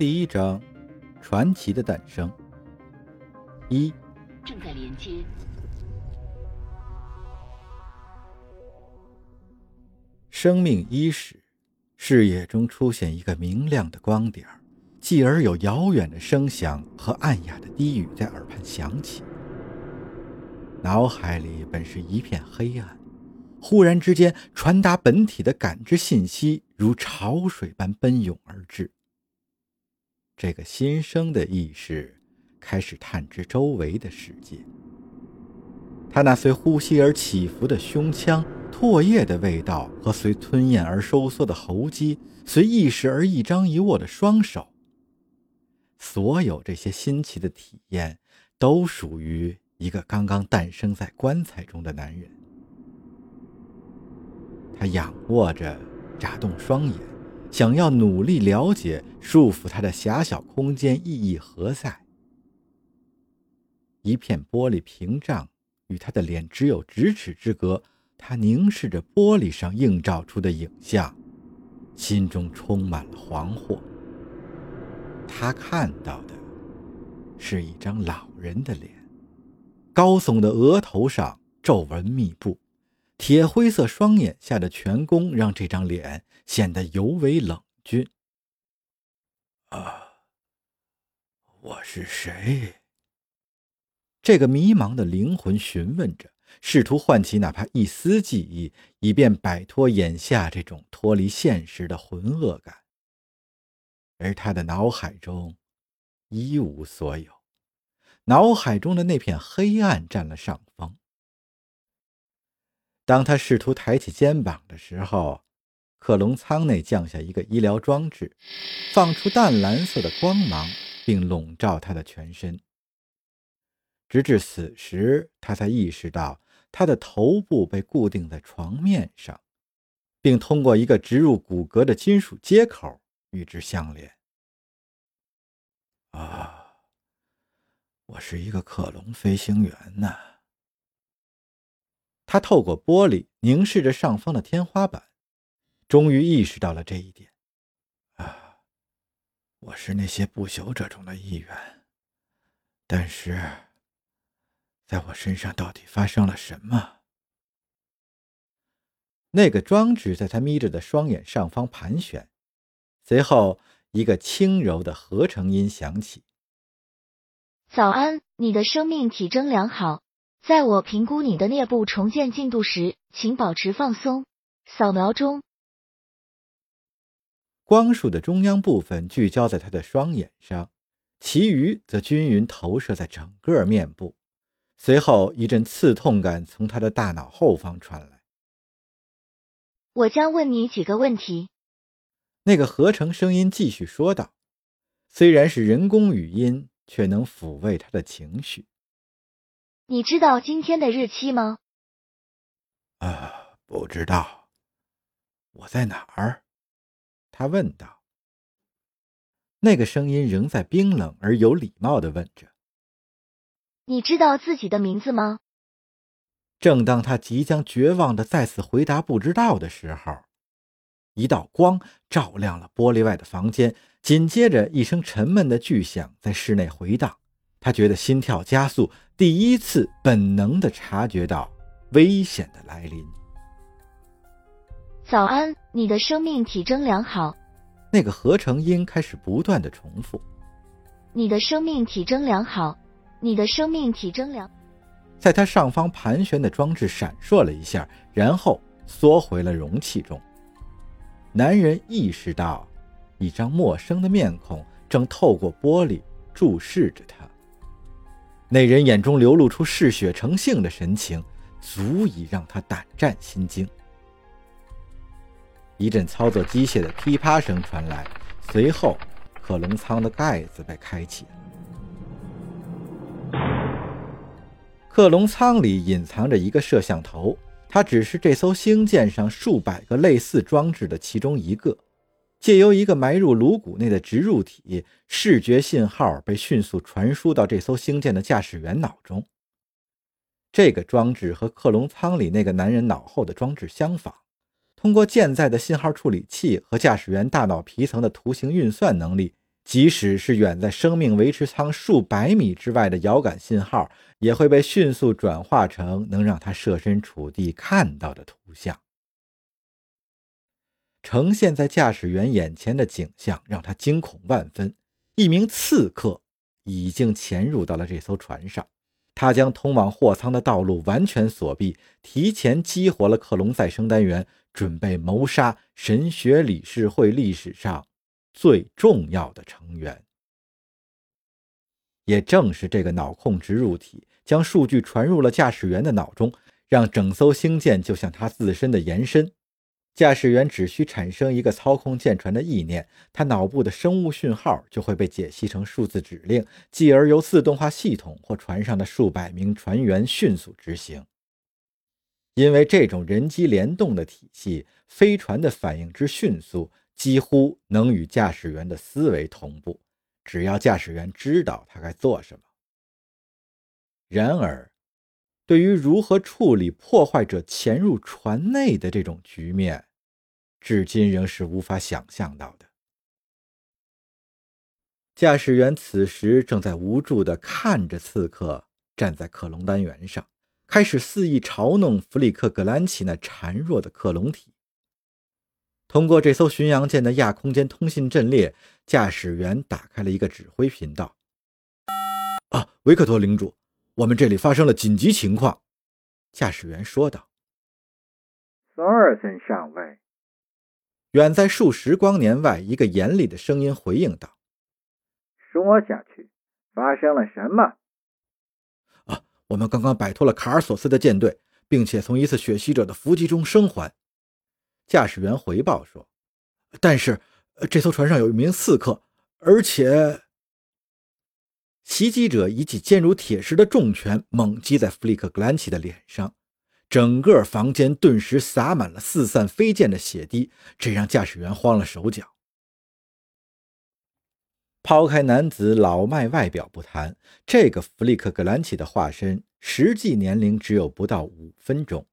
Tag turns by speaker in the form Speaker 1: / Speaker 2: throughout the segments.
Speaker 1: 第一章：传奇的诞生。一，
Speaker 2: 正在连接。
Speaker 1: 生命伊始，视野中出现一个明亮的光点继而有遥远的声响和暗哑的低语在耳畔响起。脑海里本是一片黑暗，忽然之间，传达本体的感知信息如潮水般奔涌而至。这个新生的意识开始探知周围的世界。他那随呼吸而起伏的胸腔、唾液的味道和随吞咽而收缩的喉肌，随意识而一张一握的双手，所有这些新奇的体验，都属于一个刚刚诞生在棺材中的男人。他仰卧着，眨动双眼。想要努力了解束缚他的狭小空间意义何在？一片玻璃屏障与他的脸只有咫尺之隔，他凝视着玻璃上映照出的影像，心中充满了惶惑。他看到的是一张老人的脸，高耸的额头上皱纹密布。铁灰色双眼下的颧弓让这张脸显得尤为冷峻。啊，我是谁？这个迷茫的灵魂询问着，试图唤起哪怕一丝记忆，以便摆脱眼下这种脱离现实的浑噩感。而他的脑海中一无所有，脑海中的那片黑暗占了上风。当他试图抬起肩膀的时候，克隆舱内降下一个医疗装置，放出淡蓝色的光芒，并笼罩他的全身。直至此时，他才意识到他的头部被固定在床面上，并通过一个植入骨骼的金属接口与之相连。啊，我是一个克隆飞行员呐！他透过玻璃凝视着上方的天花板，终于意识到了这一点。啊，我是那些不朽者中的一员，但是，在我身上到底发生了什么？那个装置在他眯着的双眼上方盘旋，随后一个轻柔的合成音响起：“
Speaker 3: 早安，你的生命体征良好。”在我评估你的颞部重建进度时，请保持放松。扫描中。
Speaker 1: 光束的中央部分聚焦在他的双眼上，其余则均匀投射在整个面部。随后，一阵刺痛感从他的大脑后方传来。
Speaker 3: 我将问你几个问题。
Speaker 1: 那个合成声音继续说道，虽然是人工语音，却能抚慰他的情绪。
Speaker 3: 你知道今天的日期吗？
Speaker 1: 啊，不知道。我在哪儿？他问道。那个声音仍在冰冷而有礼貌的问着。
Speaker 3: 你知道自己的名字吗？
Speaker 1: 正当他即将绝望的再次回答不知道的时候，一道光照亮了玻璃外的房间，紧接着一声沉闷的巨响在室内回荡。他觉得心跳加速，第一次本能的察觉到危险的来临。
Speaker 3: 早安，你的生命体征良好。
Speaker 1: 那个合成音开始不断的重复。
Speaker 3: 你的生命体征良好，你的生命体征良。
Speaker 1: 在他上方盘旋的装置闪烁了一下，然后缩回了容器中。男人意识到，一张陌生的面孔正透过玻璃注视着他。那人眼中流露出嗜血成性的神情，足以让他胆战心惊。一阵操作机械的噼啪声传来，随后，克隆舱的盖子被开启。克隆舱里隐藏着一个摄像头，它只是这艘星舰上数百个类似装置的其中一个。借由一个埋入颅骨内的植入体，视觉信号被迅速传输到这艘星舰的驾驶员脑中。这个装置和克隆舱里那个男人脑后的装置相仿，通过舰载的信号处理器和驾驶员大脑皮层的图形运算能力，即使是远在生命维持舱数百米之外的遥感信号，也会被迅速转化成能让他设身处地看到的图像。呈现在驾驶员眼前的景象让他惊恐万分。一名刺客已经潜入到了这艘船上，他将通往货舱的道路完全锁闭，提前激活了克隆再生单元，准备谋杀神学理事会历史上。最重要的成员，也正是这个脑控植入体，将数据传入了驾驶员的脑中，让整艘星舰就像他自身的延伸。驾驶员只需产生一个操控舰船的意念，他脑部的生物讯号就会被解析成数字指令，继而由自动化系统或船上的数百名船员迅速执行。因为这种人机联动的体系，飞船的反应之迅速。几乎能与驾驶员的思维同步，只要驾驶员知道他该做什么。然而，对于如何处理破坏者潜入船内的这种局面，至今仍是无法想象到的。驾驶员此时正在无助地看着刺客站在克隆单元上，开始肆意嘲弄弗里克格兰奇那孱弱的克隆体。通过这艘巡洋舰的亚空间通信阵列，驾驶员打开了一个指挥频道。啊，维克托领主，我们这里发生了紧急情况。驾驶员说道。
Speaker 2: 索尔森上尉，
Speaker 1: 远在数十光年外，一个严厉的声音回应道：“
Speaker 2: 说下去，发生了什么？”
Speaker 1: 我们刚刚摆脱了卡尔索斯的舰队，并且从一次血吸者的伏击中生还。驾驶员回报说：“但是这艘船上有一名刺客，而且袭击者以其坚如铁石的重拳猛击在弗里克格兰奇的脸上，整个房间顿时洒满了四散飞溅的血滴，这让驾驶员慌了手脚。抛开男子老迈外表不谈，这个弗里克格兰奇的化身实际年龄只有不到五分钟。”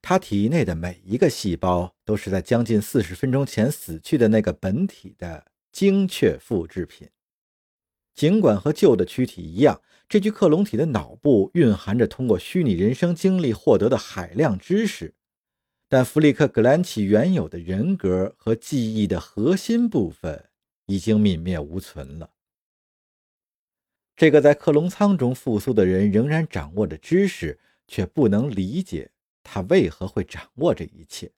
Speaker 1: 他体内的每一个细胞都是在将近四十分钟前死去的那个本体的精确复制品。尽管和旧的躯体一样，这具克隆体的脑部蕴含着通过虚拟人生经历获得的海量知识，但弗里克·格兰奇原有的人格和记忆的核心部分已经泯灭无存了。这个在克隆舱中复苏的人仍然掌握着知识，却不能理解。他为何会掌握这一切？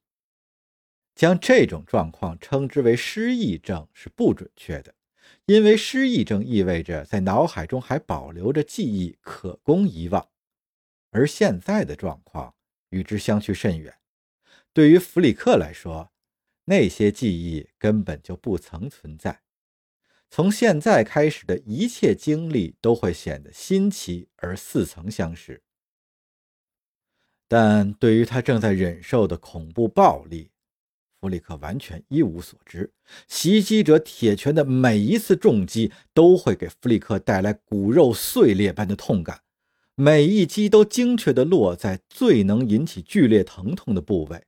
Speaker 1: 将这种状况称之为失忆症是不准确的，因为失忆症意味着在脑海中还保留着记忆，可供遗忘。而现在的状况与之相去甚远。对于弗里克来说，那些记忆根本就不曾存在。从现在开始的一切经历都会显得新奇而似曾相识。但对于他正在忍受的恐怖暴力，弗里克完全一无所知。袭击者铁拳的每一次重击都会给弗里克带来骨肉碎裂般的痛感，每一击都精确地落在最能引起剧烈疼痛的部位。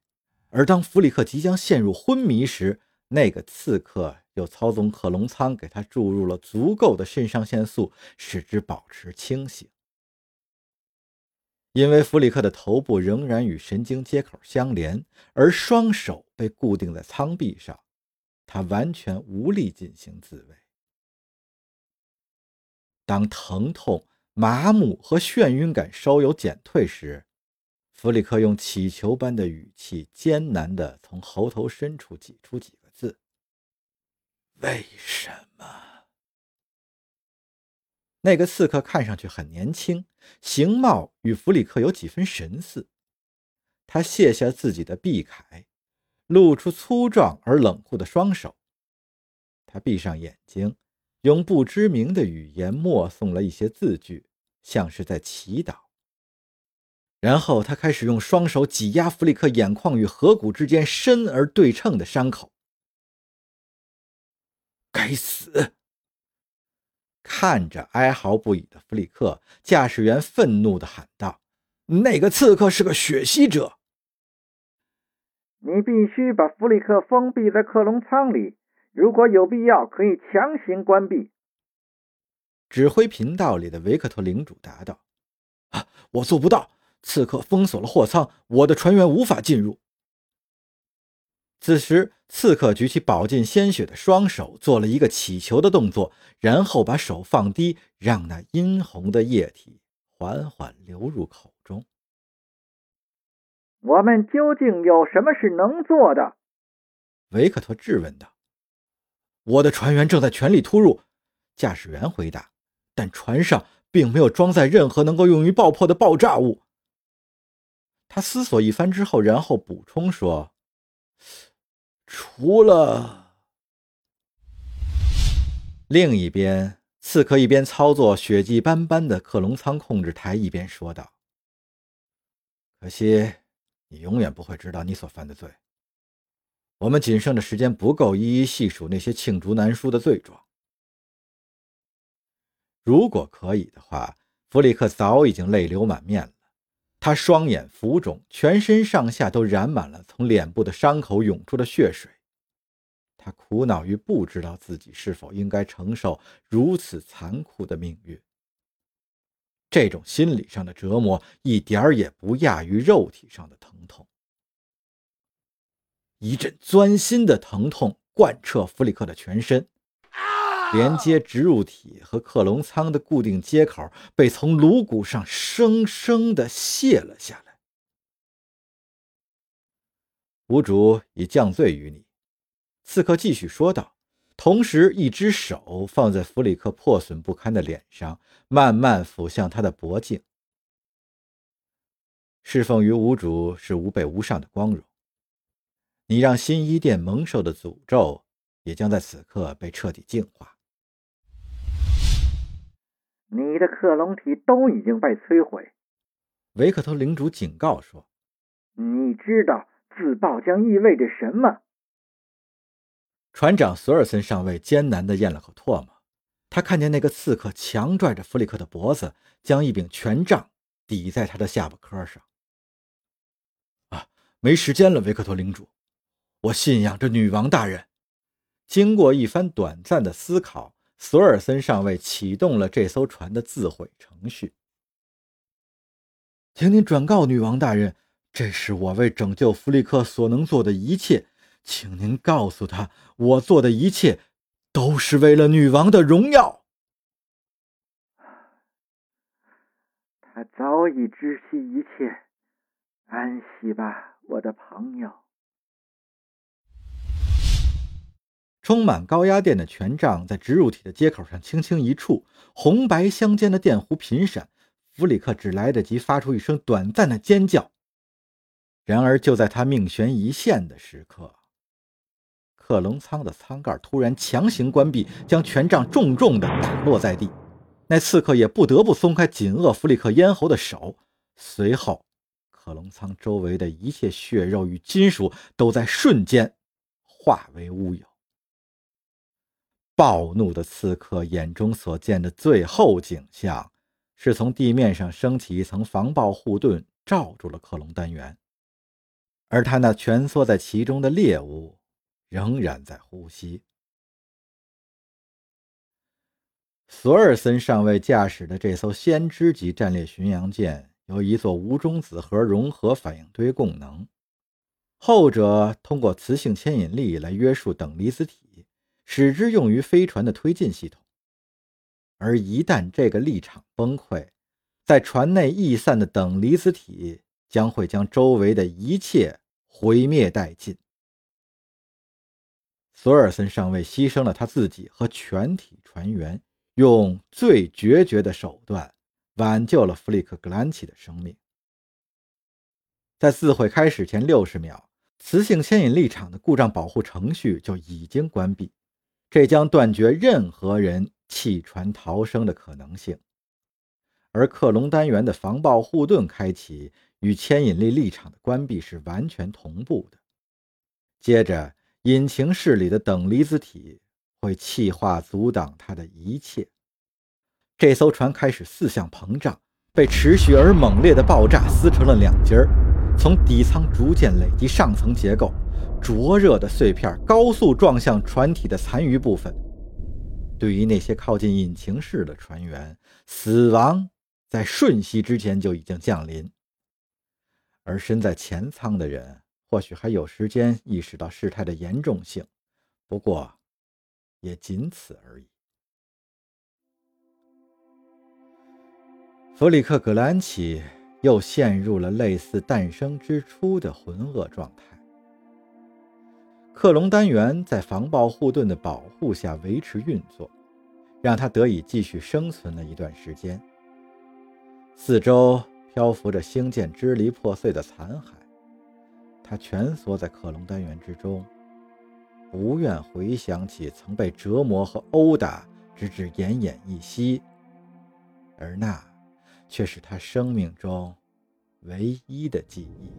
Speaker 1: 而当弗里克即将陷入昏迷时，那个刺客又操纵克隆舱给他注入了足够的肾上腺素，使之保持清醒。因为弗里克的头部仍然与神经接口相连，而双手被固定在舱壁上，他完全无力进行自卫。当疼痛、麻木和眩晕感稍有减退时，弗里克用乞求般的语气艰难地从喉头深处挤出几个字：“为什么？”那个刺客看上去很年轻，形貌与弗里克有几分神似。他卸下自己的臂铠，露出粗壮而冷酷的双手。他闭上眼睛，用不知名的语言默诵了一些字句，像是在祈祷。然后他开始用双手挤压弗里克眼眶与颌骨之间深而对称的伤口。该死！看着哀嚎不已的弗里克，驾驶员愤怒地喊道：“那个刺客是个血吸者！
Speaker 2: 你必须把弗里克封闭在克隆舱里，如果有必要，可以强行关闭。
Speaker 1: 指挥频道里的维克托领主答道：“
Speaker 4: 啊，我做不到。刺客封锁了货舱，我的船员无法进入。”
Speaker 1: 此时，刺客举起饱浸鲜血的双手，做了一个祈求的动作，然后把手放低，让那殷红的液体缓缓流入口中。
Speaker 2: 我们究竟有什么是能做的？
Speaker 1: 维克托质问道。
Speaker 4: 我的船员正在全力突入，
Speaker 1: 驾驶员回答。
Speaker 4: 但船上并没有装载任何能够用于爆破的爆炸物。
Speaker 1: 他思索一番之后，然后补充说。
Speaker 4: 除了
Speaker 1: 另一边，刺客一边操作血迹斑斑的克隆舱控制台，一边说道：“可惜，你永远不会知道你所犯的罪。我们仅剩的时间不够一一细数那些罄竹难书的罪状。如果可以的话，弗里克早已经泪流满面了。”他双眼浮肿，全身上下都染满了从脸部的伤口涌出的血水。他苦恼于不知道自己是否应该承受如此残酷的命运。这种心理上的折磨一点儿也不亚于肉体上的疼痛。一阵钻心的疼痛贯彻弗里克的全身。连接植入体和克隆舱的固定接口被从颅骨上生生的卸了下来。无主已降罪于你，刺客继续说道，同时一只手放在弗里克破损不堪的脸上，慢慢抚向他的脖颈。侍奉于无主是无辈无上的光荣，你让新一殿蒙受的诅咒也将在此刻被彻底净化。
Speaker 2: 你的克隆体都已经被摧毁，
Speaker 1: 维克托领主警告说：“
Speaker 2: 你知道自爆将意味着什么？”
Speaker 1: 船长索尔森上尉艰难地咽了口唾沫，他看见那个刺客强拽着弗里克的脖子，将一柄权杖抵在他的下巴颏上。
Speaker 4: 啊，没时间了，维克托领主，我信仰着女王大人。
Speaker 1: 经过一番短暂的思考。索尔森上尉启动了这艘船的自毁程序。
Speaker 4: 请您转告女王大人，这是我为拯救弗里克所能做的一切。请您告诉他，我做的一切都是为了女王的荣耀。
Speaker 2: 他早已知悉一切，安息吧，我的朋友。
Speaker 1: 充满高压电的权杖在植入体的接口上轻轻一触，红白相间的电弧频闪。弗里克只来得及发出一声短暂的尖叫。然而，就在他命悬一线的时刻，克隆舱的舱盖突然强行关闭，将权杖重重地打落在地。那刺客也不得不松开紧扼弗里克咽喉的手。随后，克隆舱周围的一切血肉与金属都在瞬间化为乌有。暴怒的刺客眼中所见的最后景象，是从地面上升起一层防爆护盾，罩住了克隆单元，而他那蜷缩在其中的猎物仍然在呼吸。索尔森上尉驾驶的这艘先知级战列巡洋舰，由一座无中子核融合反应堆供能，后者通过磁性牵引力来约束等离子体。使之用于飞船的推进系统，而一旦这个立场崩溃，在船内逸散的等离子体将会将周围的一切毁灭殆尽。索尔森上尉牺牲了他自己和全体船员，用最决绝的手段挽救了弗里克·格兰奇的生命。在自毁开始前六十秒，磁性牵引力场的故障保护程序就已经关闭。这将断绝任何人弃船逃生的可能性，而克隆单元的防爆护盾开启与牵引力立场的关闭是完全同步的。接着，引擎室里的等离子体会气化阻挡它的一切。这艘船开始四向膨胀，被持续而猛烈的爆炸撕成了两截儿，从底舱逐渐累积上层结构。灼热的碎片高速撞向船体的残余部分。对于那些靠近引擎室的船员，死亡在瞬息之间就已经降临。而身在前舱的人，或许还有时间意识到事态的严重性，不过也仅此而已。弗里克·格兰奇又陷入了类似诞生之初的浑噩状态。克隆单元在防爆护盾的保护下维持运作，让他得以继续生存了一段时间。四周漂浮着星舰支离破碎的残骸，他蜷缩在克隆单元之中，不愿回想起曾被折磨和殴打，直至奄奄一息，而那却是他生命中唯一的记忆。